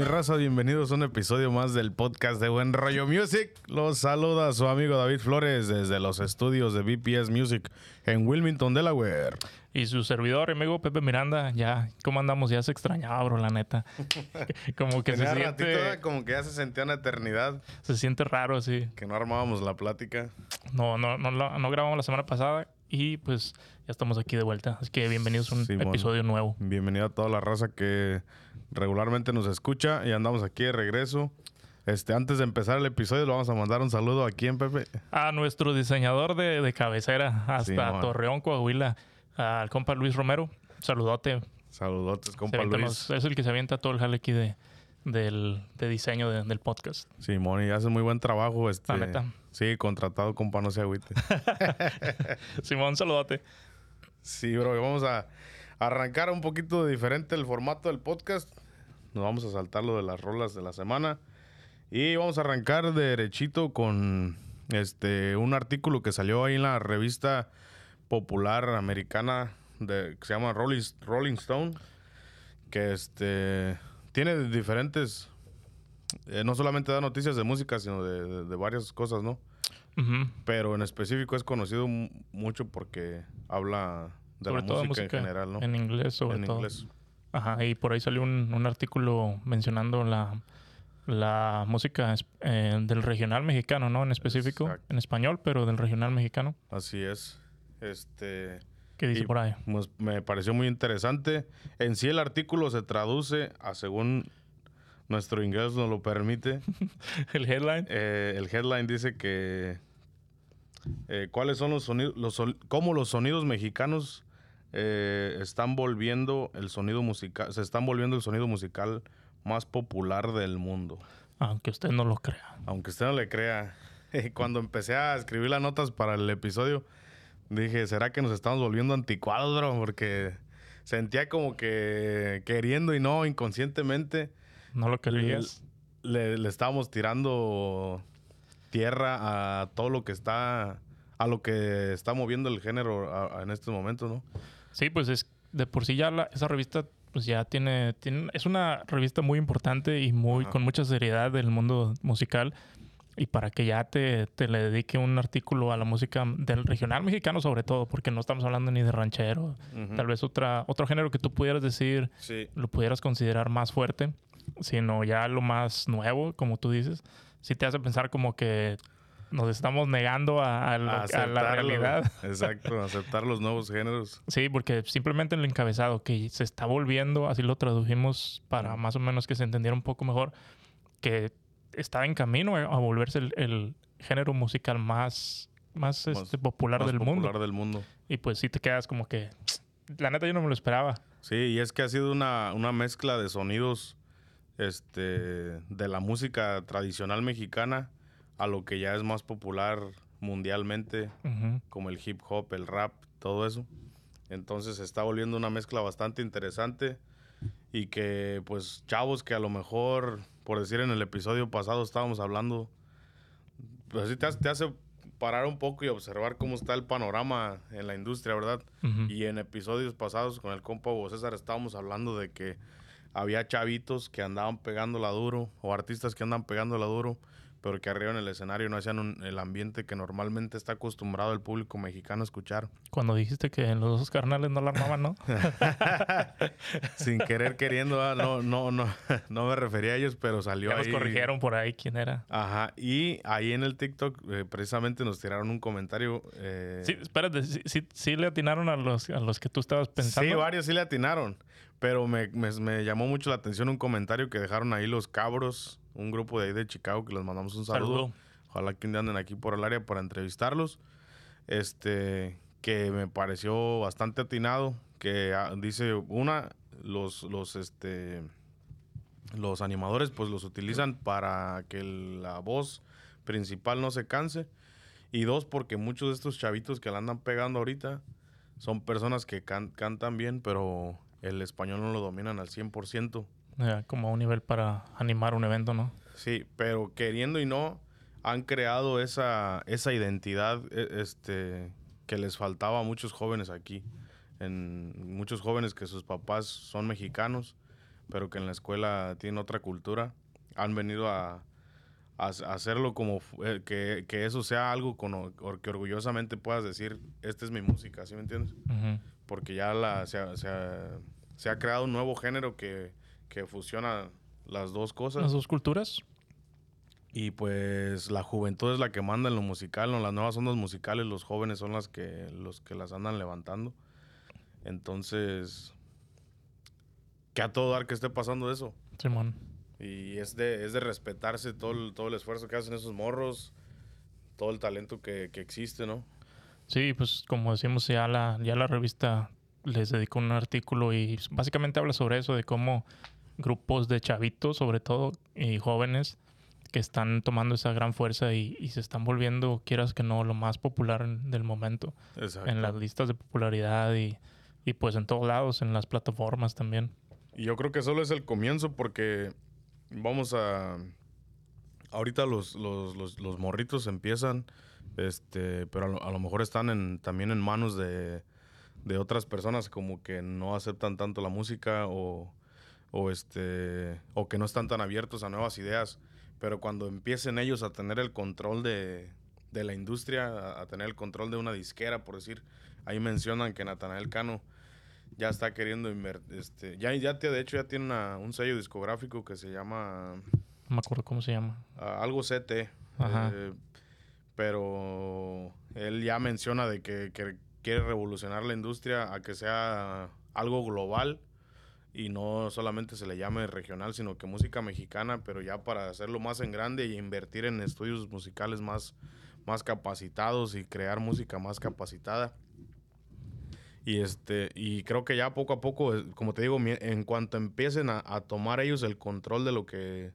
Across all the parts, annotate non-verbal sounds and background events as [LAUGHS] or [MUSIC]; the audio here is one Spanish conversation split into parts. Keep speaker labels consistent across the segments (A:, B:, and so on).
A: mi raza? Bienvenidos a un episodio más del podcast de Buen Rollo Music. Los saluda su amigo David Flores desde los estudios de BPS Music en Wilmington, Delaware.
B: Y su servidor, amigo Pepe Miranda, ya, ¿cómo andamos? Ya se extrañaba, bro, la neta. [LAUGHS] como que se
A: Tenía
B: siente,
A: ratito, como que ya se sentía una eternidad
B: se siente raro, así.
A: que no armábamos la plática.
B: No, no, no, no grabamos la semana pasada y pues ya estamos aquí de vuelta. Así que bienvenidos a un episodio nuevo.
A: Bienvenido a toda la raza que regularmente nos escucha y andamos aquí de regreso. Este, antes de empezar el episodio, le vamos a mandar un saludo aquí en Pepe.
B: A nuestro diseñador de, de cabecera hasta. Torreón, Coahuila, al compa Luis Romero. Saludote.
A: Saludotes, compa
B: avienta
A: Luis.
B: es el que se avienta todo el jale aquí de, del, de diseño de- del podcast.
A: Simón, y hace muy buen trabajo. Este,
B: La neta.
A: Sí, contratado, compa, no se agüite. [LAUGHS]
B: Simón, saludote.
A: Sí, bro, vamos a arrancar un poquito diferente el formato del podcast. Nos vamos a saltar lo de las rolas de la semana. Y vamos a arrancar derechito con este un artículo que salió ahí en la revista popular americana de, que se llama Rolling, Rolling Stone. Que este tiene diferentes. eh, no solamente da noticias de música, sino de, de- de varias cosas, ¿no? Pero en específico es conocido mu- mucho porque habla de
B: sobre
A: la música en general, ¿no?
B: En inglés, sobre
A: en
B: todo.
A: inglés.
B: Ajá, y por ahí salió un, un artículo mencionando la, la música eh, del regional mexicano, ¿no? En específico,
A: Exacto.
B: en español, pero del regional mexicano.
A: Así es. Este,
B: ¿Qué dice por ahí?
A: pues, me pareció muy interesante. En sí el artículo se traduce a según nuestro inglés nos lo permite. [LAUGHS]
B: El headline.
A: Eh, el headline dice que eh, cuáles son los sonidos, los, cómo los sonidos mexicanos eh, están volviendo el sonido musical, se están volviendo el sonido musical más popular del mundo.
B: Aunque usted no lo crea.
A: Aunque usted no le crea, [LAUGHS] cuando empecé a escribir las notas para el episodio, dije, ¿será que nos estamos volviendo anticuados, bro? Porque sentía como que queriendo y no, inconscientemente,
B: No lo creías.
A: le, le estábamos tirando tierra a todo lo que está, a lo que está moviendo el género a- a- en este momento, ¿no?
B: Sí, pues es de por sí ya la- esa revista pues ya tiene, tiene es una revista muy importante y muy
A: Ajá.
B: con mucha seriedad del mundo musical y para que ya te, te le dedique un artículo a la música del regional mexicano sobre todo porque no estamos hablando ni de ranchero tal vez otra otro género que tú pudieras decir
A: Sí.
B: lo pudieras considerar más fuerte sino ya lo más nuevo como tú dices sí te hace pensar como que nos estamos negando a, a lo- a la realidad [LAUGHS]
A: Exacto, aceptar los nuevos géneros.
B: Sí, porque simplemente el encabezado que se está volviendo, así lo tradujimos para más o menos que se entendiera un poco mejor, que está en camino a volverse el, el género musical más, más,
A: Más-
B: este, popular
A: más
B: del
A: popular
B: mundo.
A: del mundo.
B: Y pues sí te quedas como que, la neta yo no me lo esperaba.
A: Sí, y es que ha sido una, una mezcla de sonidos este, de la música tradicional mexicana a lo que ya es más popular mundialmente, como el hip hop, el rap, todo eso. Entonces se está volviendo una mezcla bastante interesante y que pues chavos que a lo mejor, por decir en el episodio pasado estábamos hablando, pues sí te hace, te hace parar un poco y observar cómo está el panorama en la industria, ¿verdad? Y en episodios pasados con el compa Hugo César estábamos hablando de que había chavitos que andaban pegándola duro o artistas que andan pegándola duro, pero que arriba en el escenario no hacían un- el ambiente que normalmente está acostumbrado el público mexicano a escuchar.
B: Cuando dijiste que los dos carnales no la armaban, ¿no? [LAUGHS]
A: Sin querer queriendo, ah, no, no, no, [LAUGHS] no me refería a ellos, pero salió
B: ya nos
A: ahí.
B: corrigieron por ahí quién era.
A: Ajá, y ahí en el TikTok eh, precisamente nos tiraron un comentario. eh,
B: Sí, espérate, sí, sí- sí le atinaron a los, a los que tú estabas pensando.
A: Sí, varios sí le atinaron. Pero me, me- me llamó mucho la atención un comentario que dejaron ahí los cabros, un grupo de ahí de Chicago que les mandamos un saludo.
B: Saludo.
A: Ojalá que anden aquí por el área para entrevistarlos. Este, que me pareció bastante atinado. Que ah, dice, una, los, los, este, los animadores pues los utilizan para que la voz principal no se canse. Y dos, porque muchos de estos chavitos que la andan pegando ahorita son personas que can- cantan bien, pero el español no lo dominan al 100%.
B: Ya, como a un nivel para animar un evento, ¿no?
A: Sí, pero queriendo y no, han creado esa, esa identidad e- este, que les faltaba a muchos jóvenes aquí. En muchos jóvenes que sus papás son mexicanos, pero que en la escuela tienen otra cultura, han venido a, a, hacerlo como eh, que, que, eso sea algo con, que orgullosamente puedas decir, esta es mi música, ¿sí me entiendes? Porque ya la, se, ha, se, ha, se, ha, creado un nuevo género que, que fusiona las dos cosas.
B: Las dos culturas.
A: Y pues la juventud es la que manda en lo musical, ¿no? Las nuevas ondas musicales, los jóvenes son las que, los que las andan levantando. Entonces, que a todo dar que esté pasando eso.
B: Simón.
A: Y es de, es de respetarse todo el, todo el esfuerzo que hacen esos morros, todo el talento que, que existe, ¿no?
B: Sí, pues como decimos, ya la, ya la revista les dedicó un artículo y básicamente habla sobre eso, de cómo grupos de chavitos, sobre todo, y jóvenes, que están tomando esa gran fuerza y, y, se están volviendo, quieras que no, lo más popular del momento.
A: Exacto.
B: En las listas de popularidad y, y pues en todos lados, en las plataformas también.
A: Y yo creo que solo es el comienzo porque vamos a... Ahorita los, los, los, los morritos empiezan, este, pero a lo, a lo mejor están en, también en manos de, de, otras personas como que no aceptan tanto la música o, o, este, o que no están tan abiertos a nuevas ideas. Pero cuando empiecen ellos a tener el control de, de la industria, a, a, tener el control de una disquera, por decir, ahí mencionan que Natanael Cano ya está queriendo invertir. Este, ya, ya de hecho ya tiene una, un sello discográfico que se llama.
B: No me acuerdo cómo se llama.
A: Uh, algo CT.
B: Ajá.
A: Eh, pero él ya menciona de que, que, quiere revolucionar la industria a que sea algo global y no solamente se le llame regional, sino que música mexicana, pero ya para hacerlo más en grande y invertir en estudios musicales más, más capacitados y crear música más capacitada. Y este, y creo que ya poco a poco, como te digo, en cuanto empiecen a, a, tomar ellos el control de lo que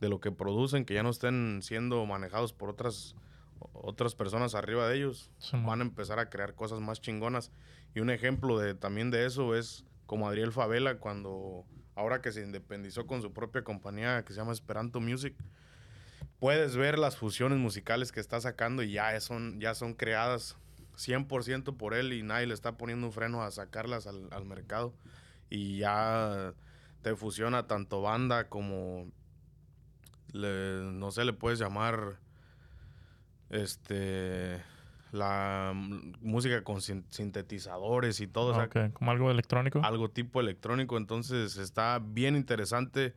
A: de lo que producen, que ya no estén siendo manejados por otras otras personas arriba de ellos,
B: Sí,
A: van a empezar a crear cosas más chingonas. Y un ejemplo de también de eso es como Adriel Favela cuando ahora que se independizó con su propia compañía que se llama Esperanto Music, puedes ver las fusiones musicales que está sacando y ya son ya son creadas 100% por él y nadie le está poniendo un freno a sacarlas al, al, mercado. Y ya te fusiona tanto banda como, le, no sé, le puedes llamar, este, la música con sin, sintetizadores y todo.
B: Okay. O sea, como algo electrónico.
A: Algo tipo electrónico. Entonces está bien interesante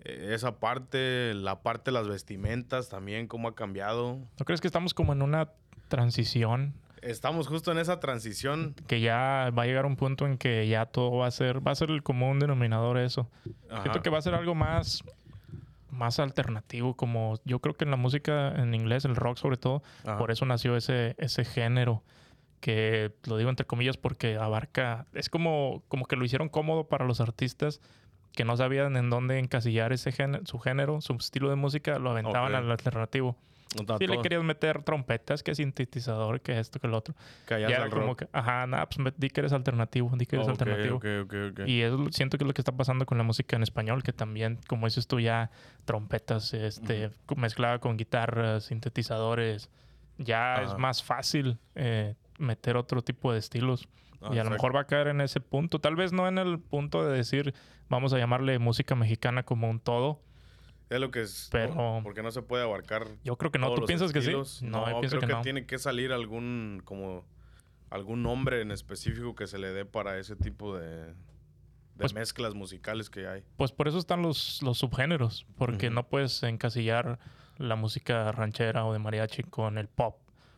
A: eh, esa parte, la parte de las vestimentas también, cómo ha cambiado.
B: ¿No crees que estamos como en una transición
A: Estamos justo en esa transición.
B: Que ya va a llegar un punto en que ya todo va a ser, va a ser el común denominador eso. Ajá. Siento que va a ser algo más, más alternativo, como yo creo que en la música en inglés, el rock sobre todo, Ajá. por eso nació ese, ese género que lo digo entre comillas porque abarca, es como, como que lo hicieron cómodo para los artistas que no sabían en dónde encasillar ese género, su género, su estilo de música, lo aventaban okay. al alternativo. Si le querías meter trompetas, que sintetizador, que esto, que lo otro.
A: Que ya
B: era como
A: rock.
B: que, ajá, nada, pues di que eres alternativo, di que eres
A: okay,
B: alternativo.
A: Okay, okay,
B: y es, siento que es lo que está pasando con la música en español, que también, como dices tú, ya trompetas, este, mezclada con guitarras, sintetizadores, ya ajá. es más fácil eh, meter otro tipo de estilos.
A: Ah,
B: y a lo mejor va a caer en ese punto. Tal vez no en el punto de decir, vamos a llamarle música mexicana como un todo.
A: Es lo que es.
B: Pero.
A: No, porque no se puede abarcar.
B: Yo creo que no. ¿Tú piensas
A: estilos.
B: que sí?
A: No,
B: yo pienso
A: creo
B: que,
A: que,
B: no.
A: tiene que salir algún. como. algún nombre en específico que se le dé para ese tipo de. de
B: Pues-
A: mezclas musicales que hay.
B: Pues por eso están los, los subgéneros. Porque no puedes encasillar la música ranchera o de mariachi con el pop.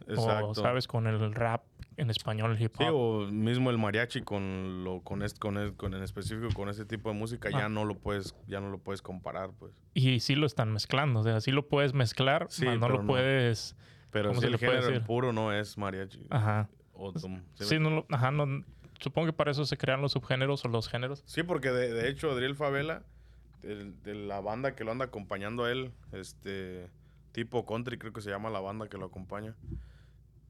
A: Exacto.
B: O, ¿sabes? Con el rap en español, el hip hop.
A: Sí, o mismo el mariachi con lo con este, con, es- con en específico con ese tipo de música
B: Ah.
A: ya no lo puedes ya no lo puedes comparar pues
B: Y sí lo están mezclando. O sea, sí lo puedes mezclar,
A: Sí,
B: mas no
A: pero
B: lo
A: no.
B: puedes...
A: pero
B: ¿Cómo
A: sí
B: se
A: el género
B: decir?
A: puro no es mariachi
B: Ajá.
A: o tom- ¿sí
B: Sí, no lo- ajá, no, supongo que para eso se crean los subgéneros o los géneros.
A: Sí, porque de, de hecho Adriel Favela de, de la banda que lo anda acompañando a él este tipo country creo que se llama la banda que lo acompaña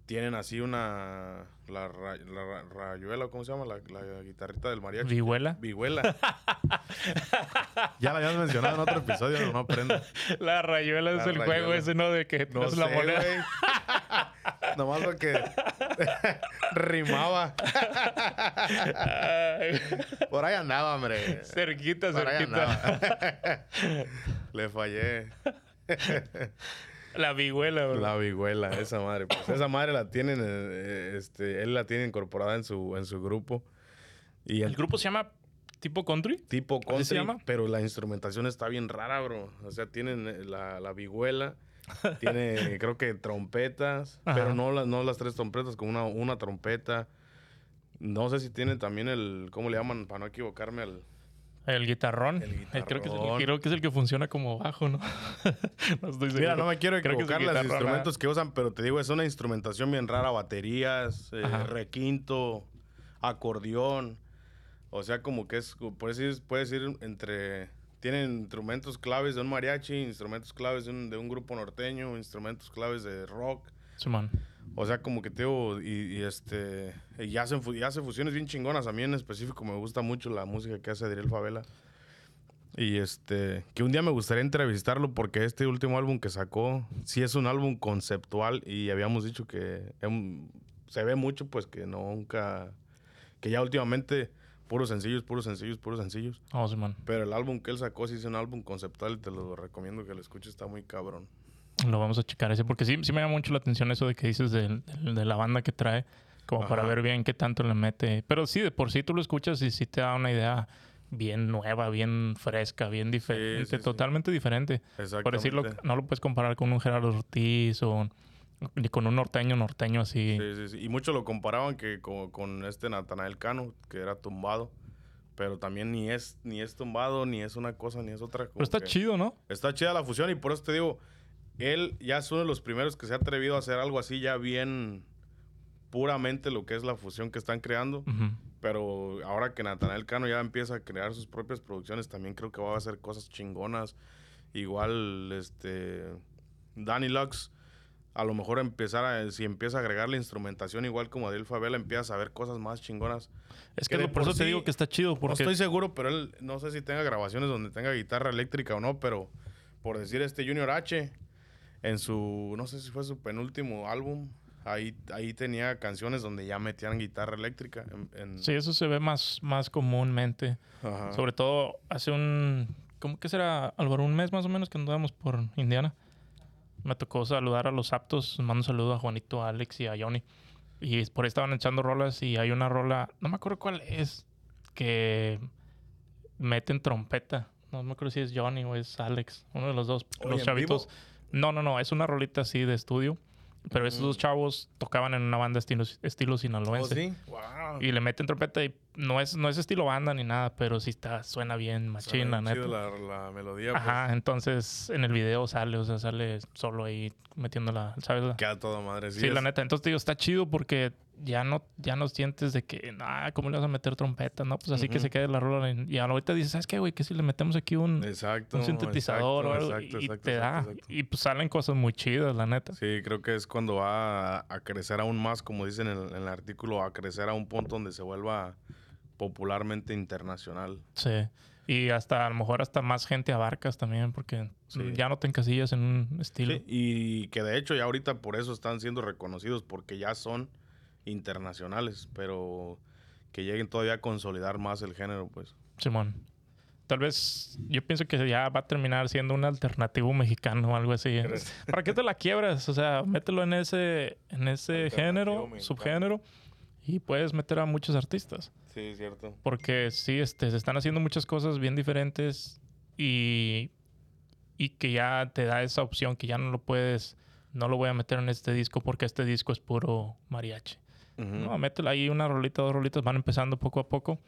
A: tienen así una la, ra- la ra- rayuela cómo se llama la, la guitarrita del mariachi
B: ¿Vihuela?
A: Vihuela. [LAUGHS] ya la habías mencionado en otro episodio, pero no aprendo.
B: La rayuela es el
A: rayuela.
B: juego ese, ¿no? De que
A: No
B: tiras la
A: sé,
B: moneda. [LAUGHS]
A: Nomás porque [LAUGHS] rimaba. Por ahí andaba, hombre.
B: Cerquita,
A: Por ahí
B: cerquita.
A: andaba. Le fallé.
B: La vihuela, bro.
A: La vihuela, esa madre. Pues esa madre la tienen, eh, este, él la tiene incorporada en su, en su grupo. Y
B: El grupo se llama tipo country.
A: tipo
B: ¿Así
A: country,
B: se llama?
A: pero la instrumentación está bien rara, bro. O sea, tienen eh, la, la vihuela, [LAUGHS] tiene creo que trompetas,
B: Ajá.
A: pero no las, no las tres trompetas, con una, una trompeta. No sé si tiene también el, ¿cómo le llaman? Para no equivocarme al...
B: El guitarrón.
A: El
B: Eh, Creo, que es el, creo que es el que funciona como bajo, ¿no? [LAUGHS] no estoy seguro.
A: Mira, no me quiero equivocar los instrumentos que usan, pero te digo, es una instrumentación bien rara, baterías, eh, requinto, acordeón. O sea, como que es, puedes ir, puedes ir entre... Tienen instrumentos claves de un mariachi, instrumentos claves de un, de un grupo norteño, instrumentos claves de rock. O sea, como que te digo, y, y este, y hacen, fu- y hace fusiones bien chingonas. A mí en específico me gusta mucho la música que hace Adriel Favela. Y este, que un día me gustaría entrevistarlo porque este último álbum que sacó, sí es un álbum conceptual y habíamos dicho que em, se ve mucho, pues que nunca, que ya últimamente puros sencillos, puros sencillos, puros sencillos.
B: Oh, Simón.
A: Pero el álbum que él sacó sí es un álbum conceptual y te lo recomiendo que lo escuches, está muy cabrón.
B: Lo vamos a checar ese, porque sí, sí me llama mucho la atención eso de que dices de, la banda que trae, como para ver bien qué tanto le mete. Pero sí, de por sí tú lo escuchas y sí te da una idea bien nueva, bien fresca, bien diferente,
A: sí, sí.
B: totalmente diferente. Por decirlo, no lo puedes comparar con un Gerardo Ortiz o ni con un norteño norteño así.
A: Sí, sí, sí. Y muchos lo comparaban que con, con este Natanael Cano, que era tumbado. Pero también ni es, ni es tumbado, ni es una cosa, ni es otra.
B: Pero está
A: que-
B: chido, ¿no?
A: Está chida la fusión y por eso te digo, él ya es uno de los primeros que se ha atrevido a hacer algo así ya bien puramente lo que es la fusión que están creando. Pero ahora que Natanael Cano ya empieza a crear sus propias producciones, también creo que va a hacer cosas chingonas. Igual, este, Danny Lux, a lo mejor empezar a, si empieza a agregar la instrumentación, igual como Adel Favela, empieza a ver cosas más chingonas.
B: Es
A: Que
B: por
A: por
B: eso te digo que está chido,
A: No estoy seguro, pero él, no sé si tenga grabaciones donde tenga guitarra eléctrica o no, pero por decir este Junior H, en su, no sé si fue su penúltimo álbum, ahí, ahí tenía canciones donde ya metían guitarra eléctrica. En, en-
B: sí, eso se ve más, más comúnmente.
A: Ajá.
B: Sobre todo hace un... ¿Cómo que será, Álvaro? Un mes más o menos que andábamos por Indiana. Me tocó saludar a los aptos. Mando un saludo a Juanito, a Alex y a Johnny. Y por ahí estaban echando rolas y hay una rola... No me acuerdo cuál es. Que meten trompeta. No me acuerdo si es Johnny o es Alex. Uno de los dos.
A: Oye,
B: los
A: ¿en
B: chavitos.
A: vivo?
B: No, no, no. Es una rolita así de estudio. Pero esos dos chavos tocaban en una banda estilo, estilo
A: ¿Oh,
B: sinaloense.
A: sí? Wow.
B: Y le meten trompeta y no es, no es estilo banda ni nada, pero sí está, suena bien machín, la neta.
A: La, la melodía, pues,
B: Ajá, entonces en el video sale, o sea, sale solo ahí metiendo la, ¿sabes?
A: Queda toda madre. Sí,
B: Sí, la neta. Entonces, te digo, está chido porque ya no, ya no sientes de que, ah, ¿cómo le vas a meter trompeta? No, pues así que se quede la rola. Y ahorita dices, ¿sabes qué, güey? Que si le metemos aquí un,
A: Exacto.
B: un sintetizador
A: exacto,
B: o algo
A: exacto,
B: y te da. Y pues salen cosas muy chidas, la neta.
A: Sí, creo que es cuando va a, a crecer aún más, como dicen en el, en el artículo, a crecer a un punto donde se vuelva popularmente internacional.
B: Sí. Y hasta, a lo mejor hasta más gente abarcas también porque
A: Sí.
B: ya no te encasillas en un estilo.
A: Sí, y que de hecho ya ahorita por eso están siendo reconocidos, porque ya son internacionales, pero que lleguen todavía a consolidar más el género, pues.
B: Simón. Tal vez yo pienso que ya va a terminar siendo un alternativo mexicano o algo así.
A: ¿Crees?
B: ¿Para qué te la quiebras? O sea, mételo en ese, en ese género,
A: mexicano.
B: subgénero, y puedes meter a muchos artistas.
A: Sí, es cierto.
B: Porque sí, este, se están haciendo muchas cosas bien diferentes y, y que ya te da esa opción que ya no lo puedes, no lo voy a meter en este disco porque este disco es puro mariachi. No, métela ahí una rolita, dos rolitas, van empezando poco a poco.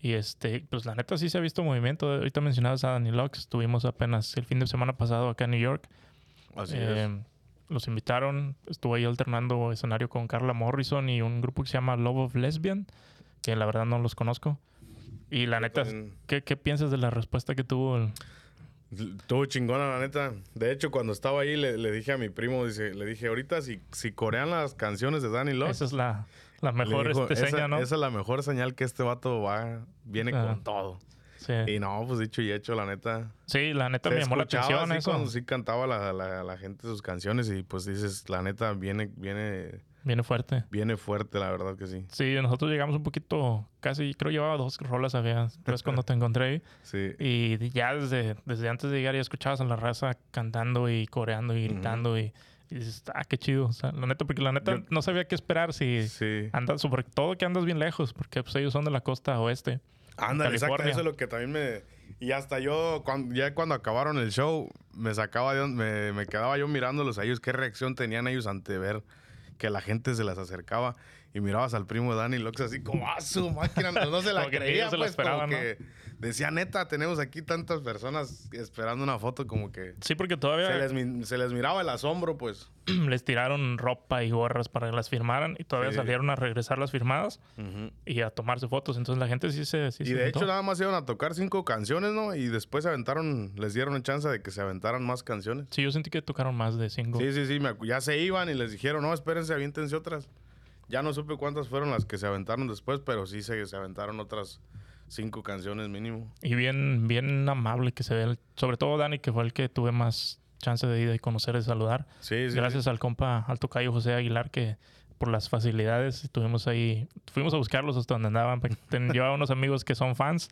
B: Y este, pues la neta sí se ha visto movimiento. Ahorita mencionabas a Danny Lux, estuvimos apenas el fin de semana pasado acá en New York.
A: Así
B: Eh, Los invitaron, estuvo ahí alternando escenario con Carla Morrison y un grupo que se llama Love of Lesbian, que la verdad no los conozco. Y la
A: Yo
B: neta,
A: también.
B: ¿qué, qué piensas de la respuesta que tuvo? el-
A: es. Estuvo chingona, la neta. De hecho, cuando estaba ahí, le, le dije a mi primo, dice, le dije, ahorita si, si corean las canciones de Danny Love,
B: Esa es la, mejor
A: dijo,
B: este,
A: esa,
B: seña, ¿no?
A: esa es la mejor señal que este vato va, viene
B: Ah.
A: con todo.
B: Sí.
A: Y no, pues dicho y hecho, la neta.
B: Sí, la neta me llamó la atención
A: así
B: eso.
A: cuando sí cantaba la, la, la gente sus canciones y pues dices, la neta, viene, viene,
B: Viene fuerte.
A: viene fuerte, la verdad que sí.
B: Sí, nosotros llegamos un poquito, casi, creo llevaba dos rolas, había, tres cuando te encontré. [LAUGHS]
A: Sí.
B: Y ya desde, desde antes de llegar ya escuchabas a la raza cantando y coreando y gritando y, y dices, ah, qué chido. O sea, la neta, porque la neta
A: Yo-
B: no sabía qué esperar si
A: Sí.
B: andas, sobre todo que andas bien lejos, porque pues ellos son de la costa oeste.
A: Ándale, exacto. Eso es lo que también me. Y hasta yo, cuando, ya cuando acabaron el show, me sacaba de me, me quedaba yo mirándolos a ellos, qué reacción tenían ellos ante ver que la gente se les acercaba y mirabas al primo Danny Lux así como, ah, su máquina, no, no se la
B: que
A: creía,
B: se lo
A: pues, como
B: ¿no?
A: que decía, neta, tenemos aquí tantas personas esperando una foto, como que
B: Sí, porque
A: se
B: todavía
A: les, se les miraba el asombro, pues. [CLEARS THROAT]
B: les tiraron ropa y gorras para que las firmaran y todavía
A: Sí.
B: salieron a regresar las firmadas y a tomarse fotos. Entonces la gente sí se... Sí
A: Y
B: se
A: de hecho nada más iban a tocar cinco canciones, ¿no? Y después se aventaron, les dieron chance de que se aventaran más canciones.
B: Sí, yo sentí que tocaron más de cinco.
A: Sí, sí, sí, me ya se iban y les dijeron, no, espérense, aviéntense otras. Ya no supe cuántas fueron las que se aventaron después, pero sí se, se aventaron otras cinco canciones mínimo.
B: Y bien, bien amable que se ve. el- sobre todo Dani, que fue el que tuve más chance de ir y conocer y saludar.
A: Sí, sí.
B: Gracias al compa, al tocayo José Aguilar, que por las facilidades estuvimos ahí. Fuimos a buscarlos hasta donde andaban. [LAUGHS] Llevaba unos amigos que son fans.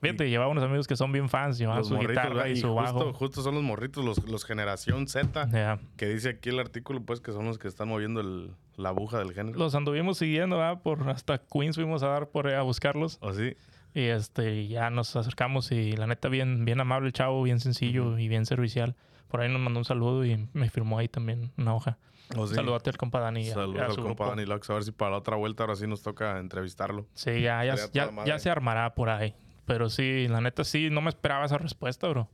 B: Fíjate, llevaba unos amigos que son bien fans. Llevaban
A: Los
B: su
A: morritos,
B: guitarra y
A: Y
B: su
A: justo,
B: bajo.
A: justo son los morritos, los, los generación Z, que dice aquí el artículo, pues, que son los que están moviendo el- la aguja del género.
B: Los anduvimos siguiendo, ¿verdad? Por hasta Queens fuimos a dar por ahí a buscarlos.
A: ¿O sí?
B: Y este, ya nos acercamos y la neta bien, bien amable el chavo, bien sencillo y bien servicial. Por ahí nos mandó un saludo y me firmó ahí también una hoja.
A: ¿O sí?
B: Saludate al compa Dani
A: Saludos al compa. Dani Lux, a ver si para la otra vuelta ahora sí nos toca entrevistarlo.
B: Sí, ya, ya, ya, ya se armará por ahí. Pero sí, la neta sí, no me esperaba esa respuesta, bro.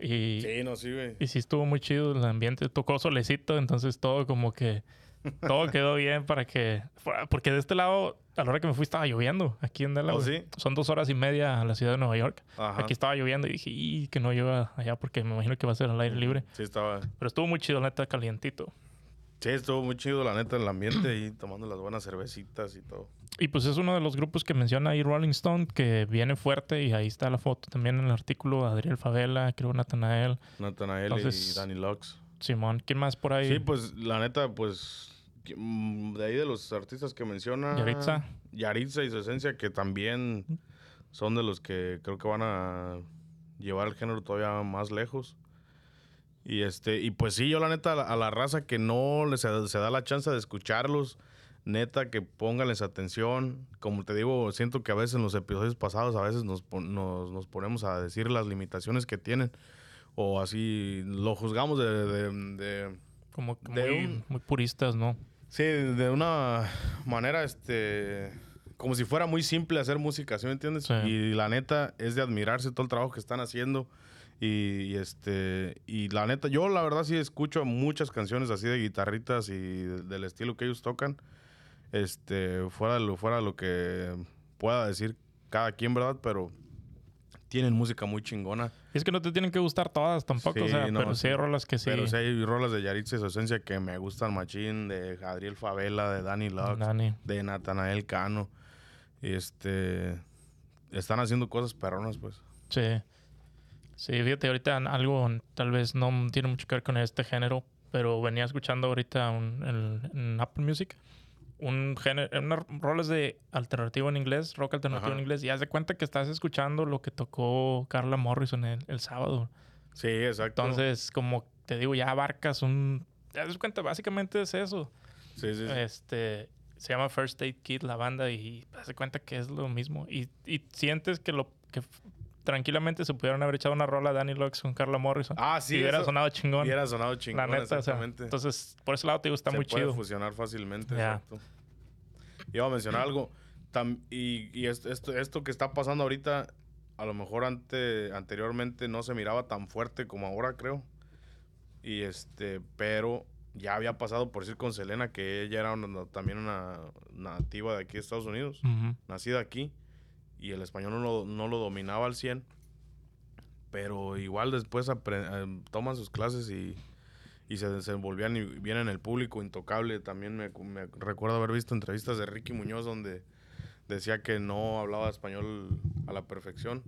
B: Y,
A: Sí, no, sí, güey.
B: y sí estuvo muy chido el ambiente. Tocó solecito, entonces todo como que... Todo quedó bien para que... Porque de este lado, a la hora que me fui estaba lloviendo. Aquí en Delaware.
A: ¿Oh, sí?
B: Son dos horas y media a la ciudad de Nueva York.
A: Ajá.
B: Aquí estaba lloviendo y dije, y que no llueva allá porque me imagino que va a ser al aire libre.
A: Sí, estaba...
B: Pero estuvo muy chido, la neta, calientito.
A: Sí, estuvo muy chido, la neta, el ambiente ahí, tomando las buenas cervecitas y todo.
B: Y pues es uno de los grupos que menciona ahí Rolling Stone, que viene fuerte y ahí está la foto también en el artículo. Adriel Favela, creo Natanael,
A: Natanael y Danny Lux.
B: Simón. ¿Quién más por ahí?
A: Sí, pues la neta, pues de ahí de los artistas que menciona.
B: Yaritza.
A: Yaritza y su esencia, que también son de los que creo que van a llevar el género todavía más lejos. Y este, y pues sí, yo la neta, a la, a la raza que no les se, da la chance de escucharlos, neta, que pónganles atención. Como te digo, siento que a veces en los episodios pasados, a veces nos, nos, nos ponemos a decir las limitaciones que tienen. O así lo juzgamos de- de- de
B: Como que
A: de
B: muy,
A: un-
B: muy puristas, ¿no?
A: Sí, de una manera, este, como si fuera muy simple hacer música, ¿sí me entiendes?
B: Sí.
A: Y la neta es de admirarse todo el trabajo que están haciendo. Y, y, este, y la neta, yo la verdad sí escucho muchas canciones así de guitarritas y de- del estilo que ellos tocan. Este, fuera de lo, fuera de lo que pueda decir cada quien, ¿verdad? Pero tienen música muy chingona.
B: Es que no te tienen que gustar todas tampoco, o sea,
A: no,
B: pero sí hay rolas que sí.
A: Pero sí hay rolas de Yaritza y su esencia que me gustan machín, de Adriel Favela, de Danny Lux
B: Dani.
A: de Natanael Cano. Y este. Están haciendo cosas perronas, pues.
B: Sí. Sí, fíjate, ahorita algo tal vez no tiene mucho que ver con este género, pero venía escuchando ahorita un, el- en Apple Music un género, unas rolas de alternativo en inglés, rock alternativo
A: Ajá.
B: en inglés, y haz de cuenta que estás escuchando lo que tocó Carla Morrison el, el sábado.
A: Sí, exacto.
B: Entonces, como te digo, ya abarcas un... Te das cuenta, básicamente es eso.
A: Sí, sí, sí.
B: Este, se llama First Aid Kit la banda y te das cuenta que es lo mismo. Y, y sientes que lo que tranquilamente se pudieron haber echado una rola Danny Lux con Carla Morrison.
A: Ah, sí.
B: y hubiera
A: eso
B: sonado chingón.
A: Hubiera sonado chingón,
B: la neta, o sea,
A: exactamente.
B: entonces, por ese lado te digo, está
A: Se
B: muy
A: puede
B: chido.
A: fusionar fácilmente,
B: Ya.
A: exacto. Iba a mencionar algo. tam- y y esto, esto, esto que está pasando ahorita, a lo mejor ante, anteriormente no se miraba tan fuerte como ahora, creo. Y este, pero ya había pasado por decir con Selena que ella era una- también una nativa de aquí de Estados Unidos. Nacida aquí y el español no lo, no lo dominaba al 100, pero igual después eh, toman sus clases y, y se desenvolvían y vienen en el público intocable. También me, me recuerdo haber visto entrevistas de Ricky Muñoz donde decía que no hablaba español a la perfección.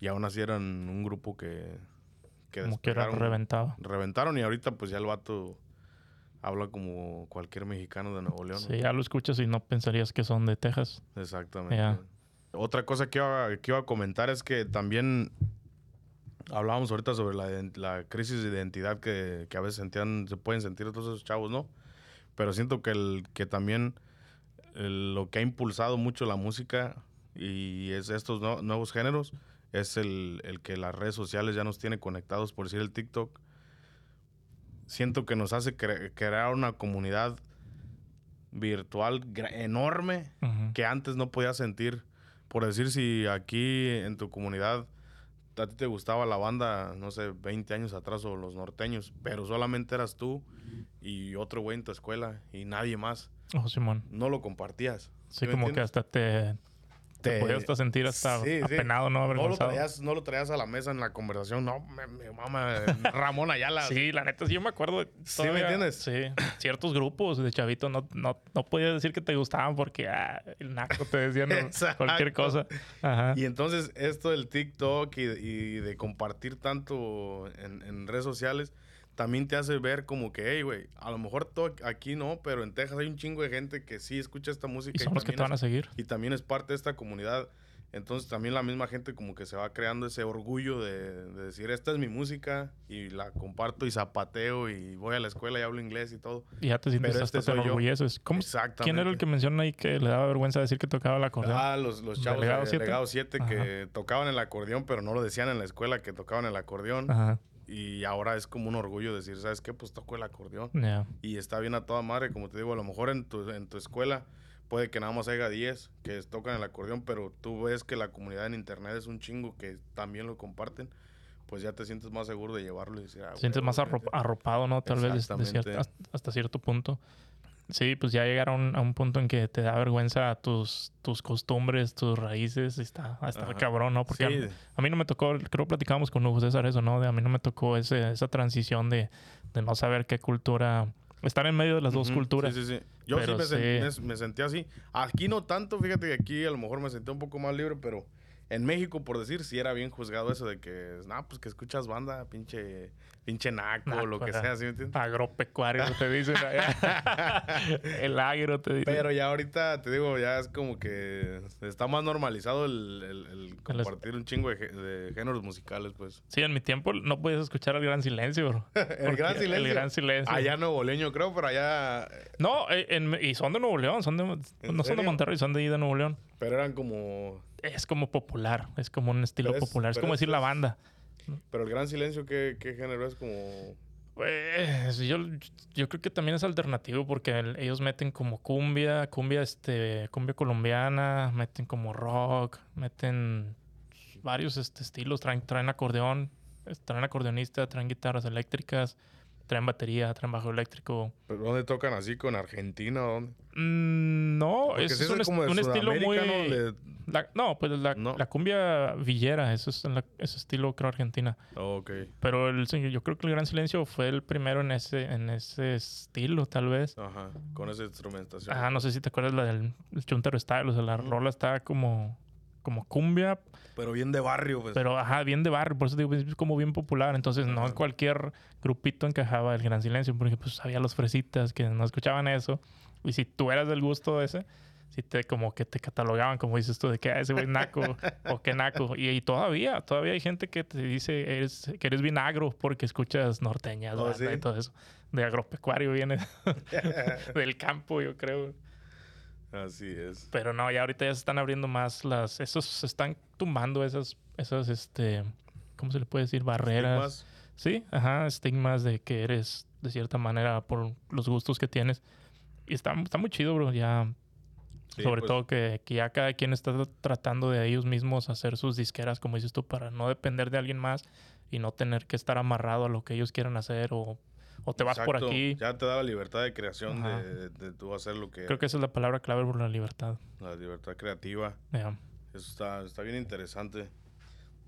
A: Y aún así eran un grupo que... que
B: Como que era reventado.
A: Reventaron y ahorita pues ya el vato habla como cualquier mexicano de Nuevo León. ¿no?
B: Sí, ya lo escuchas y no pensarías que son de Texas.
A: Exactamente.
B: Ya.
A: Otra cosa que iba, que iba a comentar es que también hablábamos ahorita sobre la, la crisis de identidad que, que a veces sentían, se pueden sentir todos esos chavos, ¿no? Pero siento que, el, que también el- lo que ha impulsado mucho la música y es estos no- nuevos géneros es el, el que las redes sociales ya nos tienen conectados, por decir el TikTok. Siento que nos hace cre- crear una comunidad virtual enorme
B: Ujú.
A: que antes no podías sentir. Por decir, si aquí en tu comunidad a ti te gustaba la banda, no sé, 20 años atrás o los norteños, pero solamente eras tú y otro güey en tu escuela y nadie más,
B: Oh, Simón.
A: no lo compartías.
B: Sí, como que hasta te, te podías hasta sentir hasta
A: Sí, sí.
B: apenado, ¿no?
A: No lo, traías, no lo traías a la mesa en la conversación, no, me, me mama Ramón Ayala.
B: Sí, la neta, sí, yo me acuerdo.
A: ¿Sí me entiendes?
B: Sí. Ciertos grupos de chavito no, no, no podías decir que te gustaban porque ah, el naco te decían o [LAUGHS]
A: Exacto.
B: cualquier cosa. Ajá.
A: Y entonces esto del TikTok y, y de compartir tanto en, en redes sociales también te hace ver como que, hey, güey, a lo mejor todo aquí no, pero en Texas hay un chingo de gente que sí escucha esta música.
B: Y son los que
A: también
B: te van a
A: es-
B: seguir.
A: y también es parte de esta comunidad. Entonces también la misma gente como que se va creando ese orgullo de, de decir, esta es mi música y la comparto y zapateo y voy a la escuela y hablo inglés y todo.
B: Y ya te sientes
A: Pero
B: hasta
A: este yo.
B: enorgulleces. ¿Cómo-. ¿Quién era el que menciona ahí que le daba vergüenza decir que tocaba el acordeón?
A: Ah, los, los chavos
B: ¿Legado
A: de
B: siete?
A: Legado 7 que tocaban el acordeón, pero no lo decían en la escuela que tocaban el acordeón.
B: Ajá.
A: Y ahora es como un orgullo decir, ¿sabes qué? Pues toco el acordeón.
B: Ya.
A: Y está bien a toda madre, como te digo, a lo mejor en tu, en tu escuela puede que nada más haya 10 que tocan el acordeón, pero tú ves que la comunidad en internet es un chingo que también lo comparten, pues ya te sientes más seguro de llevarlo y decir, ah,
B: Te sientes
A: huevo,
B: más arropado, ¿no? Tal vez hasta cierto punto. Sí, pues ya llegar a un, a un punto en que te da vergüenza tus, tus costumbres, tus raíces. y Está, está
A: Ajá.
B: cabrón, ¿no? Porque a-
A: Sí,
B: A mí no me tocó, creo que platicábamos con Hugo César eso, ¿no? De a mí no me tocó ese, esa transición de, de no saber qué cultura, estar en medio de las dos culturas.
A: Sí, sí, sí. Yo sí me, sen-
B: sí.
A: me- me sentí así. Aquí no tanto, fíjate que aquí a lo mejor me sentí un poco más libre, pero en México, por decir, sí era bien juzgado eso de que, nah, pues que escuchas banda, pinche, pinche naco,
B: Naco,
A: lo que
B: ajá.
A: sea, ¿sí me entiendes?
B: Agropecuario te dicen allá. [LAUGHS] El agro te dicen.
A: Pero ya ahorita, te digo, ya es como que está más normalizado el, el- el compartir un chingo de, gé- de géneros musicales, pues.
B: Sí, en mi tiempo no podías escuchar el gran silencio, bro. [LAUGHS]
A: el gran silencio.
B: El gran silencio.
A: Allá Nuevo Leño, creo, pero allá.
B: No, eh, en- y son de Nuevo León, son de, no son de? Monterrey, son de ahí de Nuevo León.
A: Pero eran como.
B: Es como popular, es como un estilo
A: Pero
B: popular, es como
A: es-
B: decir la banda.
A: Pero el gran silencio, ¿qué, qué género es? Como.
B: Pues yo, yo creo que también es alternativo porque el- ellos meten como cumbia, cumbia este, cumbia colombiana, meten como rock, meten varios este, estilos, traen, traen acordeón, traen acordeonista, traen guitarras eléctricas, traen batería, traen bajo eléctrico.
A: ¿Pero ¿Dónde tocan así? ¿Con Argentina o dónde?
B: Mm, no, es, un,
A: es como
B: est-
A: de
B: un estilo muy...
A: ¿no? De-
B: la- no, pues la,
A: No.
B: la cumbia villera, eso es la- ese estilo creo argentina.
A: Oh, ok.
B: Pero el, yo creo que el Gran Silencio fue el primero en ese, en ese estilo, tal vez.
A: Ajá. Con esa instrumentación.
B: Ajá, no sé si te acuerdas la del el Chuntaro Style, o sea, la rola está como, como cumbia,
A: Pero bien de barrio, pues.
B: pero ajá, bien de barrio, por eso digo, es como bien popular. Entonces, no en cualquier grupito encajaba el Gran Silencio, porque pues había los fresitas que no escuchaban eso. Y si tú eras del gusto ese, si te como que te catalogaban, como dices tú, de que "Ah, ese güey naco [LAUGHS] o qué naco. Y, y todavía, todavía hay gente que te dice eres, que eres bien agro porque escuchas norteñas,
A: Oh, ¿sí?
B: y todo eso. De agropecuario viene [LAUGHS] [LAUGHS] del campo, yo creo.
A: Así es.
B: Pero no, ya ahorita ya se están abriendo más las... Esos se están tumbando esas, esas, este... ¿Cómo se le puede decir? Barreras.
A: Estigmas.
B: Sí, ajá, estigmas de que eres de cierta manera por los gustos que tienes. Y está, está muy chido, bro. Ya,
A: Sí,
B: sobre
A: pues,
B: todo que, que ya cada quien está tratando de ellos mismos hacer sus disqueras, como dices tú, para no depender de alguien más y no tener que estar amarrado a lo que ellos quieran hacer o, o te vas por aquí.
A: Ya te da la libertad de creación de, de tú hacer lo que...
B: Creo que esa es la palabra clave por la libertad.
A: La libertad creativa.
B: Ya.
A: Eso está, está bien interesante.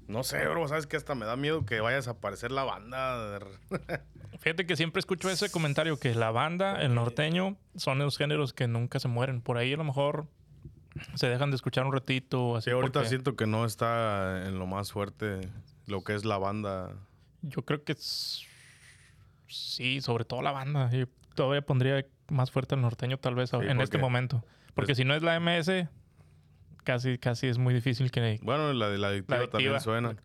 A: No sé, bro, sabes que hasta me da miedo que vaya a desaparecer la banda. [LAUGHS]
B: Fíjate que siempre escucho ese comentario que la banda, el norteño, son los géneros que nunca se mueren. Por ahí a lo mejor se dejan de escuchar un ratito. Así
A: Sí, ahorita
B: porque
A: siento que no está en lo más fuerte lo que es la banda.
B: Yo creo que es... Sí, sobre todo la banda. Yo todavía pondría más fuerte al norteño tal vez
A: Sí,
B: en este momento. Porque
A: pues-
B: si no es la MS, casi, casi es muy difícil que...
A: Bueno, la de la adictiva,
B: adictiva.
A: también suena.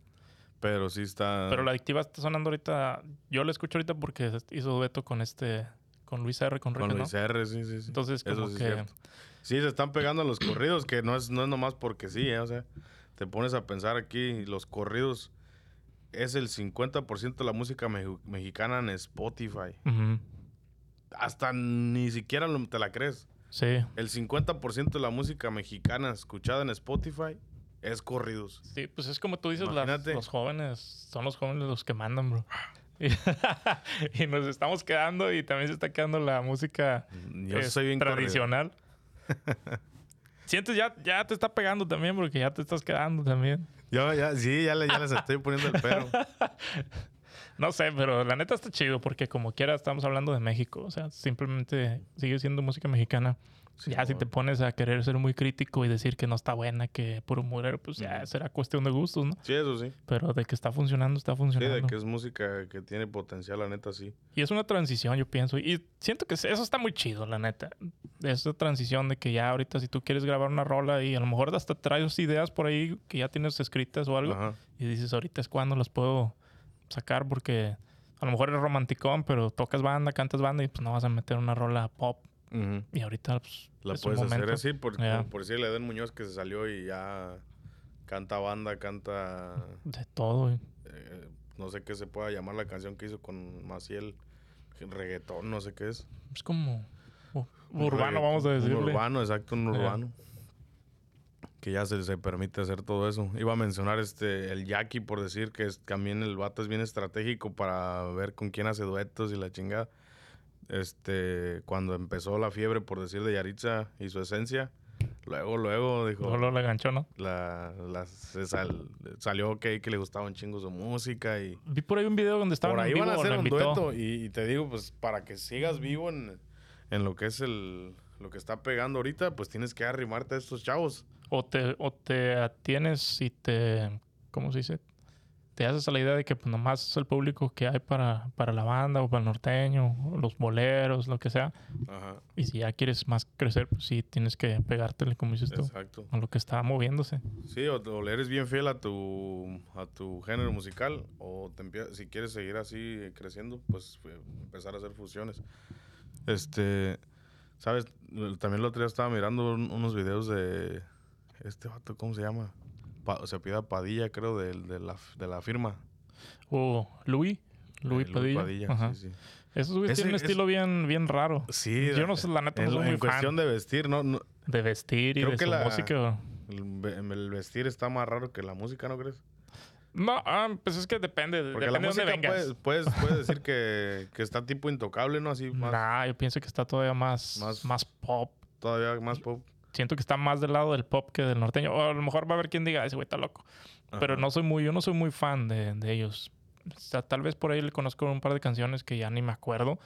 A: Pero sí está.
B: Pero la adictiva está sonando ahorita... Yo la escucho ahorita porque hizo dueto con este... Con Luis R. Con,
A: Con
B: Ricky,
A: Luis
B: ¿no?
A: R, sí, sí, sí.
B: Entonces
A: Eso
B: como
A: sí es
B: que...
A: cierto. Sí, se están pegando a los corridos, que no es, no es nomás porque sí, ¿eh? O sea, te pones a pensar aquí, los corridos es el 50% de la música mexicana en Spotify. Hasta ni siquiera lo- te la crees.
B: Sí.
A: El 50% de la música mexicana escuchada en Spotify es corridos.
B: Sí, pues es como tú dices, las- los jóvenes, son los jóvenes los que mandan, bro. [LAUGHS] Y, nos estamos quedando y también se está quedando la música
A: Yo
B: es
A: soy bien corrido.
B: tradicional. [LAUGHS] Sientes, ya, ya te está pegando también porque ya te estás quedando también.
A: Yo ya, sí, ya, ya les estoy poniendo el pero. [LAUGHS]
B: No sé, pero la neta está chido porque como quiera estamos hablando de México. O sea, simplemente sigue siendo música mexicana.
A: Sí,
B: ya si te
A: bueno.
B: pones a querer ser muy crítico y decir que no está buena, que puro murero, pues ya será cuestión de gustos, ¿no?
A: Sí, eso sí.
B: Pero de que está funcionando, está
A: Sí,
B: funcionando.
A: de que es música que tiene potencial, la neta, sí.
B: Y es una transición, yo pienso. Y siento que eso está muy chido, la neta. Esa transición de que ya ahorita si tú quieres grabar una rola y a lo mejor hasta traes ideas por ahí que ya tienes escritas o algo.
A: Ajá.
B: Y dices, ahorita es cuando las puedo sacar porque a lo mejor eres romanticón, pero tocas banda, cantas banda y pues no vas a meter una rola pop. Y ahorita pues,
A: La
B: es un
A: puedes hacer así, por, como por decirle a Eden Muñoz que se salió y ya canta banda, canta.
B: De todo.
A: eh, no sé qué se pueda llamar la canción que hizo con Maciel. Reggaetón, no sé qué es.
B: Es como urbano,
A: reggaetón,
B: vamos a decirle.
A: Un urbano, exacto, un urbano. Que ya se, se permite hacer todo eso. Iba a mencionar este el Jackie por decir que es, también el vato es bien estratégico para ver con quién hace duetos y la chingada. Este, cuando empezó la fiebre, por decir, de Yaritza y su esencia, luego, luego dijo,
B: Luego lo ganchó, ¿no?
A: la, la- se sal- salió que, que le gustaba un chingo su música y
B: Vi por ahí un video donde estaban
A: por ahí
B: en vivo,
A: van a hacer un
B: invitó.
A: dueto y, y te digo pues para que sigas vivo en, en lo que es el lo que está pegando ahorita pues tienes que arrimarte a estos chavos
B: O te, o te atienes y te. ¿Cómo se dice? Te haces a la idea de que pues, nomás es el público que hay para, para la banda o para el norteño, o los boleros, lo que sea.
A: Ajá,
B: Y si ya quieres más crecer, pues sí tienes que pegártele, como dices tú,
A: exacto
B: a lo que está moviéndose.
A: sí o, o eres bien fiel a tu a tu género musical o te si quieres seguir así creciendo pues eh, empezar a hacer fusiones este sabes también el otro día estaba mirando un- unos videos de este vato cómo se llama Pa- se pida Padilla creo de, de la de la firma
B: O Luis, Luis
A: Eh,
B: Padilla. Ajá.
A: sí, sí.
B: Esos güeyes tienen un estilo bien, bien raro.
A: Sí,
B: Yo no sé, la neta, no
A: en,
B: soy
A: en
B: muy
A: cuestión
B: fan
A: de vestir, no, no,
B: de vestir y
A: creo
B: de
A: que
B: su
A: la-
B: música.
A: el, ve- el vestir está más raro que la música, ¿no crees?
B: No, ah, pues es que depende.
A: Porque
B: depende
A: la
B: de dónde
A: música
B: vengas.
A: puedes, puedes, puedes decir [LAUGHS] que, que está tipo intocable, ¿no? Así más,
B: Nah, yo pienso que está todavía más,
A: Más-
B: más, pop.
A: todavía más pop.
B: Siento que está más del lado del pop que del norteño. O a lo mejor va a haber quien diga, ese güey está loco. Pero
A: Ajá.
B: no soy muy, yo no soy muy fan de, de ellos. O sea, tal vez por ahí le conozco un par de canciones que ya ni me acuerdo.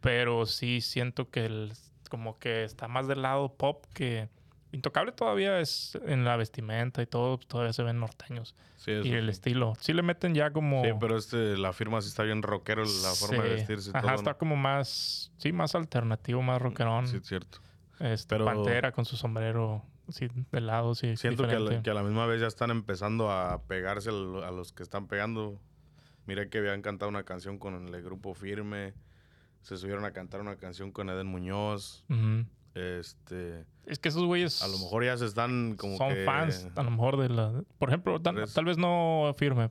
B: Pero sí siento que el- como que está más del lado pop que... Intocable todavía es en la vestimenta y todo, pues, todavía se ven norteños.
A: Sí, eso
B: y el
A: sí.
B: estilo. Sí le meten ya como...
A: Sí, pero este, la firma sí está bien rockero, la forma de
B: Sí.
A: vestirse
B: Ajá,
A: todo.
B: está
A: ¿no?
B: como más... Sí, más alternativo, más rockerón.
A: Sí, es cierto.
B: Este,
A: Pero-
B: Pantera con su sombrero así de lado, sí.
A: Siento que a, la,
B: diferente.
A: que a la misma vez ya están empezando a pegarse a los que están pegando. Miré que habían cantado una canción con el grupo Firme. Se subieron a cantar una canción con Eden Muñoz. Este,
B: Es que esos güeyes
A: a lo mejor ya se están como
B: son
A: que...
B: fans, a lo mejor de la... Por ejemplo, tal, vez no firme,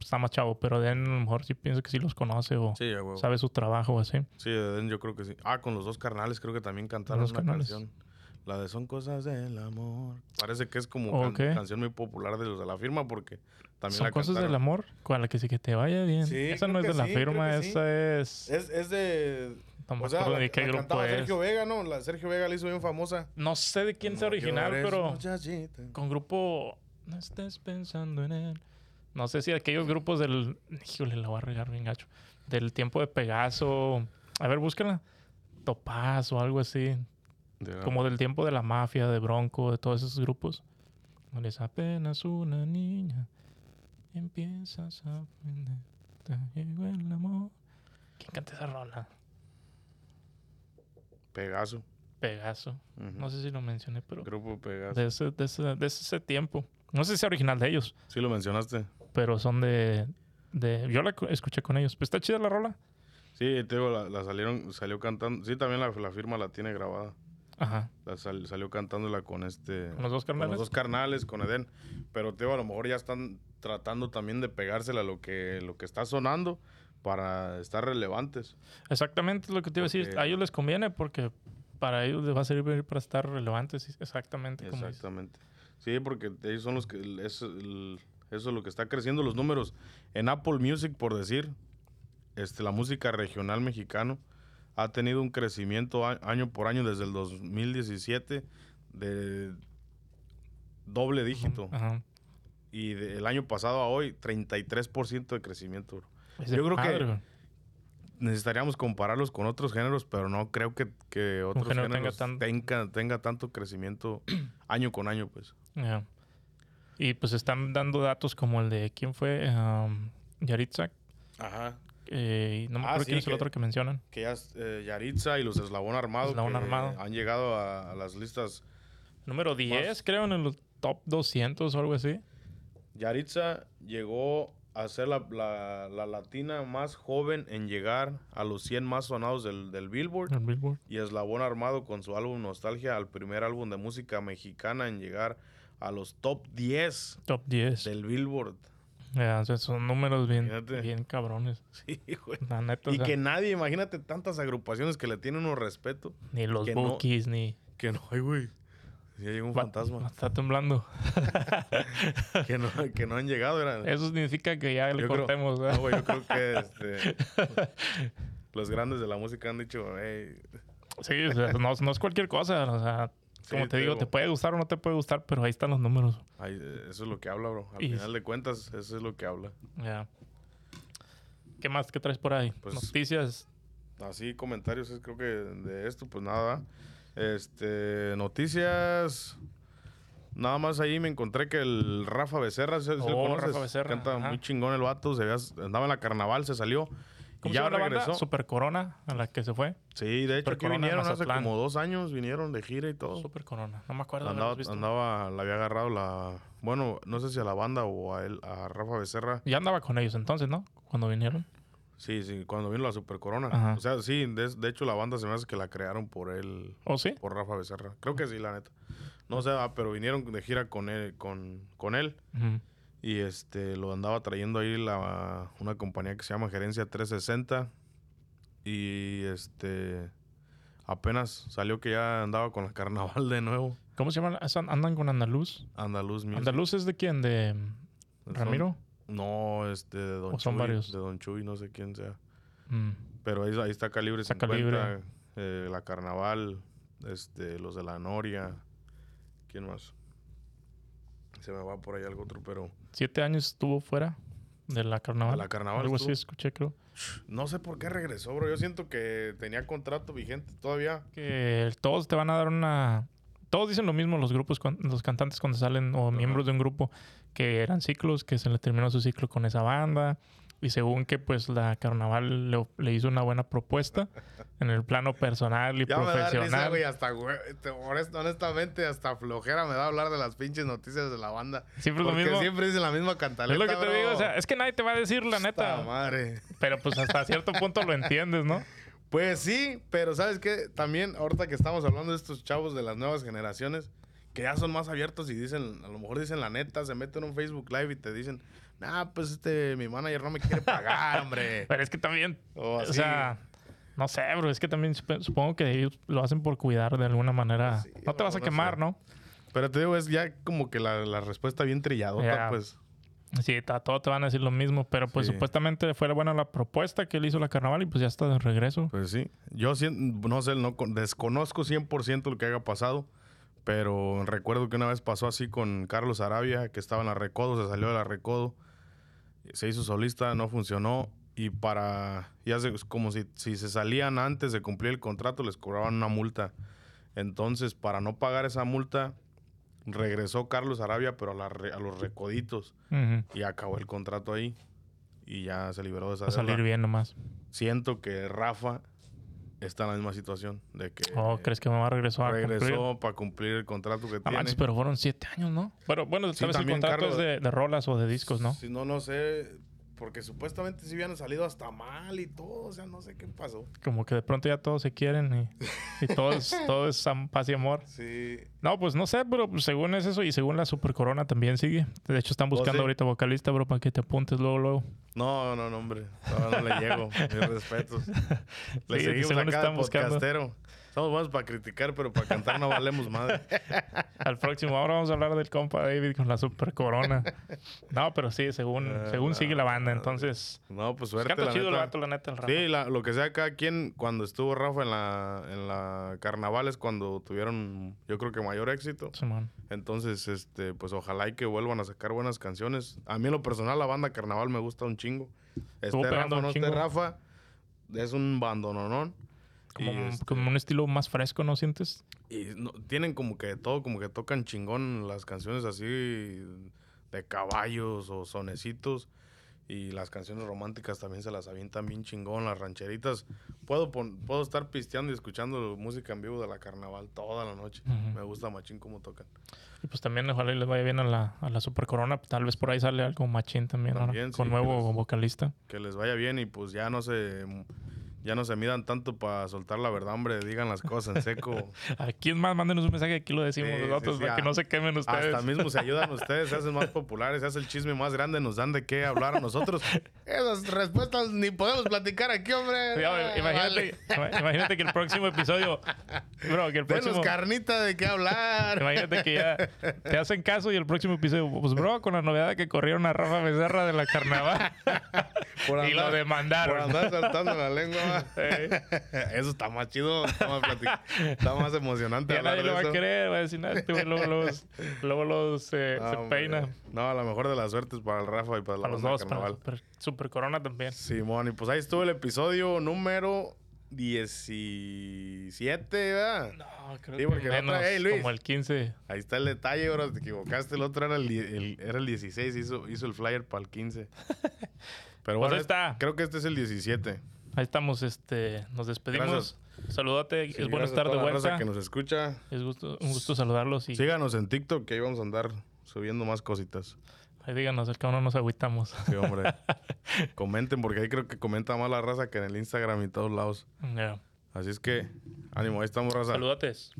B: está más chavo, pero de él a lo mejor sí pienso que sí los conoce o
A: Sí,
B: sabe su trabajo o así.
A: Sí, Eden yo creo que sí. Ah, con los dos carnales creo que también cantaron
B: Los
A: una
B: carnales.
A: canción. La de Son cosas del amor. Parece que es como can- canción muy popular de los de la firma porque también
B: Son
A: la
B: cosas del amor, con la que sí que te vaya bien.
A: Sí,
B: esa no es de la
A: sí,
B: firma, esa es...
A: Es, es de...
B: no
A: o sea, la,
B: de qué
A: la
B: grupo es.
A: Sergio Vega, ¿no? La Sergio Vega la hizo bien famosa.
B: No sé de quién sea
A: No
B: original,
A: llores,
B: pero...
A: muchachita.
B: con grupo no estés pensando en él no sé si aquellos grupos del híjole la voy a regar bien gacho del tiempo de Pegaso a ver búscala Topaz o algo así Como del tiempo de la mafia, de Bronco, de todos esos grupos. No eres apenas una niña. Empiezas a aprender. Te llegó el amor. ¿Quién canta esa rola?
A: Pegaso.
B: Pegaso. No sé si lo mencioné, pero
A: Grupo Pegaso.
B: de ese, de ese, de ese tiempo. No sé si es original de ellos,
A: Sí lo mencionaste.
B: Pero son de. de yo la escuché con ellos. Pues está chida la rola.
A: Sí, te digo, la, la salieron, salió cantando. Sí, también la, la firma la tiene grabada.
B: Ajá.
A: La sal- salió cantándola con este.
B: Con los dos
A: con
B: carnales.
A: los dos carnales, con Eden. Pero te digo, a lo mejor ya están tratando también de pegársela a lo que, lo que está sonando para estar relevantes.
B: Exactamente lo que te iba a decir. A ellos les conviene porque para ellos les va a servir para estar relevantes. Exactamente. como.
A: Exactamente. Sí, porque ellos son los que. es el- eso es lo que está creciendo los números. En Apple Music, por decir, este, la música regional mexicano ha tenido un crecimiento año por año desde el 2017 de doble dígito.
B: Ajá.
A: Y del año pasado a hoy, 33% de crecimiento. bro. Yo creo que-. Necesitaríamos compararlos con otros géneros, pero no creo que, que otros
B: género tenga
A: géneros
B: tan-
A: tenga, tenga tanto crecimiento [CLEARS THROAT] año con año, pues.
B: Y pues están dando datos como el de quién fue um, Yaritza.
A: Ajá.
B: eh, y no me
A: Ah,
B: acuerdo
A: sí,
B: quién es el
A: que-
B: otro que mencionan.
A: que ya eh, Yaritza y los Eslabón Armado,
B: Eslabón Armado.
A: han llegado a, a las listas.
B: Número 10, creo, en el top 200 o algo así.
A: Yaritza llegó a ser la, la- la latina más joven en llegar a los 100 más sonados del, del Billboard.
B: Billboard.
A: Y Eslabón Armado con su álbum Nostalgia, al primer álbum de música mexicana en llegar a los top 10
B: Top 10.
A: del Billboard.
B: Sea, son números bien, bien cabrones. [LAUGHS]
A: Sí, güey.
B: La neta, o
A: Y
B: sea,
A: que nadie, imagínate tantas agrupaciones que le tienen uno respeto,
B: ni los
A: no-
B: Bookies, ni...
A: que no hay, güey. Ya llegó un
B: Va-
A: fantasma.
B: Está temblando. [LAUGHS]
A: que, no, que no han llegado. Era,
B: Eso significa que ya le
A: Yo creo-
B: cortemos, ¿verdad?
A: No, güey, yo creo que este, [LAUGHS] los grandes de la música han dicho, hey,
B: Sí, o sea, no, no es cualquier cosa. O sea,
A: Sí,
B: como te
A: te
B: digo,
A: digo.
B: te puede gustar o no te puede gustar, pero ahí están los números.
A: ay, eh, eso es lo que habla, bro. Al
B: Y-
A: final de cuentas, eso es lo que habla.
B: Ya. ¿Qué más? ¿Qué traes por ahí?
A: Pues-
B: Noticias.
A: Así, comentarios, es creo que de esto, pues nada. Este, noticias. Nada más ahí me encontré que el Rafa Becerra, ¿se, se
B: Oh? Rafa Becerra,
A: Canta
B: ajá.
A: muy chingón el vato, se andaba en la carnaval, se salió. Y
B: ¿Cómo
A: ya
B: se llama la banda?
A: regresó.
B: Super Corona, a la que se fue.
A: Sí, de hecho aquí vinieron hace como dos años, vinieron de gira y todo.
B: Super Corona. No me acuerdo
A: Andaba,
B: visto.
A: andaba, le había agarrado la. Bueno, no sé si a la banda o a él, a Rafa Becerra.
B: Ya andaba con ellos entonces, ¿no? Cuando vinieron.
A: Sí, sí, cuando vino la Super Corona.
B: Ajá.
A: O sea, sí, de, de hecho la banda se me hace que la crearon por él,
B: ¿O sí?
A: por Rafa Becerra. Creo que sí, la neta. No sé, ah, pero vinieron de gira con él, con, con él. Y este lo andaba trayendo ahí la, una compañía que se llama Gerencia 360. Y este apenas salió que ya andaba con el carnaval de nuevo.
B: ¿Cómo se llaman? ¿Esan- ¿Andan con Andaluz?
A: Andaluz Music.
B: ¿Andaluz es de quién? ¿De
A: Son-
B: Ramiro?
A: No, este, de Don
B: ¿O son
A: Chuy,
B: varios?
A: De Don Chuy, no sé quién sea.
B: Mm.
A: Pero ahí, ahí está Calibre
B: Está
A: 50,
B: Calibre.
A: eh, La Carnaval, este, los de La Noria. ¿Quién más? Se me va por ahí algo otro, pero
B: Siete años estuvo fuera de la carnaval.
A: De la carnaval
B: Algo así escuché, creo.
A: no sé por qué regresó, bro. Yo siento que tenía contrato vigente todavía.
B: Que todos te van a dar una... Todos dicen lo mismo los grupos, los cantantes cuando salen o miembros de un grupo, que eran ciclos, que se le terminó su ciclo con esa banda. Y según que pues la carnaval le, le hizo una buena propuesta en el plano personal y
A: Ya me da risa,
B: profesional.
A: güey, hasta, güey, te- honest- honestamente, hasta flojera me da hablar de las pinches noticias de la banda.
B: Siempre es lo
A: Porque
B: mismo.
A: siempre dicen la misma
B: es
A: cantaleta,
B: lo que te digo, o sea, es que nadie te va a decir la neta.
A: madre.
B: Pero pues hasta cierto punto lo entiendes, ¿no?
A: Pues sí, pero ¿sabes qué? También, ahorita que estamos hablando de estos chavos de las nuevas generaciones, que ya son más abiertos y dicen, a lo mejor dicen la neta, se meten en un Facebook Live y te dicen, nah, pues este, mi manager no me quiere pagar, [LAUGHS] hombre.
B: Pero es que también,
A: O
B: sea, no sé, bro, es que también sup- supongo que ellos lo hacen por cuidar de alguna manera.
A: Sí,
B: no te vas a
A: no
B: quemar,
A: sé.
B: ¿no?
A: Pero te digo, es ya como que la, la respuesta bien trilladota,
B: Ya.
A: pues.
B: Sí, a todos te van a decir lo mismo, pero pues
A: Sí.
B: supuestamente fue buena la propuesta que él hizo la carnaval y pues ya está de regreso.
A: Pues sí. Yo no sé, no con- desconozco 100% lo que haya pasado, pero recuerdo que una vez pasó así con Carlos Arabia, que estaba en la Recodo, se salió de la Recodo, se hizo solista, no funcionó y para ya se- como si, si se salían antes de cumplir el contrato les cobraban una multa. Entonces, para no pagar esa multa, regresó Carlos Arabia, pero a, la re- a los recoditos.
B: Ujú.
A: Y acabó el contrato ahí. Y ya se liberó de esa
B: a salir bien nomás.
A: Siento que Rafa está en la misma situación. De que
B: ¿O crees que me va a regresar a cumplir?
A: regresó para cumplir el contrato que
B: Ah,
A: tiene.
B: manches, pero fueron siete años, ¿no? Bueno, bueno,
A: Sí,
B: sabes el
A: también
B: contrato
A: Carlos-
B: es de, de rolas o de discos, ¿no?
A: Si no, no sé. Porque supuestamente sí habían salido hasta mal y todo. O sea, no sé qué pasó.
B: Como que de pronto ya todos se quieren y, y todo, es, [LAUGHS] todo es paz y amor.
A: Sí.
B: No, pues no sé, pero pues, según es eso y según la Super Corona también sigue. De hecho, están buscando
A: sí?
B: ahorita vocalista, bro, para que te apuntes luego, luego.
A: No, no, no, hombre. No, no le llego. [LAUGHS] Mis respetos. [LAUGHS] Le
B: Sí,
A: seguimos acá
B: están buscando.
A: podcastero. Somos buenos para criticar, pero para cantar no valemos madre. [LAUGHS]
B: Al próximo, ahora vamos a hablar del compa David con la Super Corona. No, pero sí, según,
A: Ah,
B: según sigue la banda,
A: madre.
B: entonces...
A: No, pues
B: Pues
A: suerte.
B: canta
A: la
B: chido el
A: neta.
B: vato, la neta, el Rafa.
A: Sí, la- lo que sea, cada quien, cuando estuvo Rafa en la, en la carnaval es cuando tuvieron, yo creo que mayor éxito.
B: Simón.
A: Entonces, este, pues ojalá y que vuelvan a sacar buenas canciones. A mí en lo personal la banda Carnaval me gusta un chingo. Este Rafa, no este. Rafa, es un bandononón.
B: Como,
A: este,
B: como un estilo más fresco, ¿no sientes?
A: y no- tienen como que todo, como que tocan chingón las canciones así de caballos o sonecitos. Y las canciones románticas también se las avientan bien chingón, las rancheritas. Puedo, pon- puedo estar pisteando y escuchando música en vivo de la carnaval toda la noche. Me gusta machín cómo tocan.
B: Y pues también ojalá les vaya bien a la, a la Super Corona. Tal vez por ahí sale algo machín también, con
A: sí,
B: nuevo
A: que les-
B: vocalista.
A: Que les vaya bien y pues ya no se... Ya no se midan tanto para soltar la verdad, hombre. Digan las cosas en seco. [LAUGHS]
B: ¿A quién más? Mándenos un mensaje, aquí lo decimos
A: Sí,
B: nosotros,
A: sí,
B: para que no se quemen ustedes.
A: Hasta mismo se [LAUGHS] ayudan ustedes, se hacen más populares, se hace el chisme más grande, nos dan de qué hablar a nosotros. [LAUGHS] Esas respuestas ni podemos platicar aquí, hombre. Ah,
B: imagínate, ima- imagínate que el próximo episodio, bro, que el
A: Denos
B: próximo,
A: carnita de qué hablar.
B: imagínate que ya te hacen caso y el próximo episodio, pues bro, con la novedad de que corrieron a Rafa Becerra de la carnaval y lo
A: andar- Por
B: demandaron.
A: andar saltando la lengua.
B: Eh, [LAUGHS]
A: Eso está más chido, está más, está más emocionante [LAUGHS]
B: ya nadie lo va a querer, va a decir, "No, este luego, luego, [LAUGHS] luego, luego se,
A: No,
B: se peina.
A: No, a lo mejor de las suertes para el Rafa y para la
B: Para los
A: banda
B: dos, para
A: carnaval.
B: super, super Corona también.
A: Simón, y pues ahí estuvo el episodio número 17, ¿verdad?
B: No, creo
A: Sí,
B: que
A: porque la
B: menos,
A: otra- Ey, Luis.
B: como el 15.
A: Ahí está el detalle, bro. Te equivocaste. El otro era el, el- era el 16. Hizo, hizo el flyer para el 15. Pero
B: Pues
A: bueno,
B: ahí está.
A: creo que este es el 17.
B: Ahí estamos, este, nos despedimos. Saludate,
A: Sí,
B: es bueno
A: gracias a
B: estar de
A: la
B: vuelta.
A: que nos escucha.
B: Es gusto, un gusto saludarlos y
A: Síganos en TikTok, que ahí vamos a andar subiendo más cositas.
B: ahí díganos, el que no nos agüitamos.
A: Sí, hombre. [LAUGHS] Comenten, porque ahí creo que comenta más la raza que en el Instagram y todos lados.
B: Ya.
A: Así es que, ánimo, ahí estamos, raza.
B: Saludates.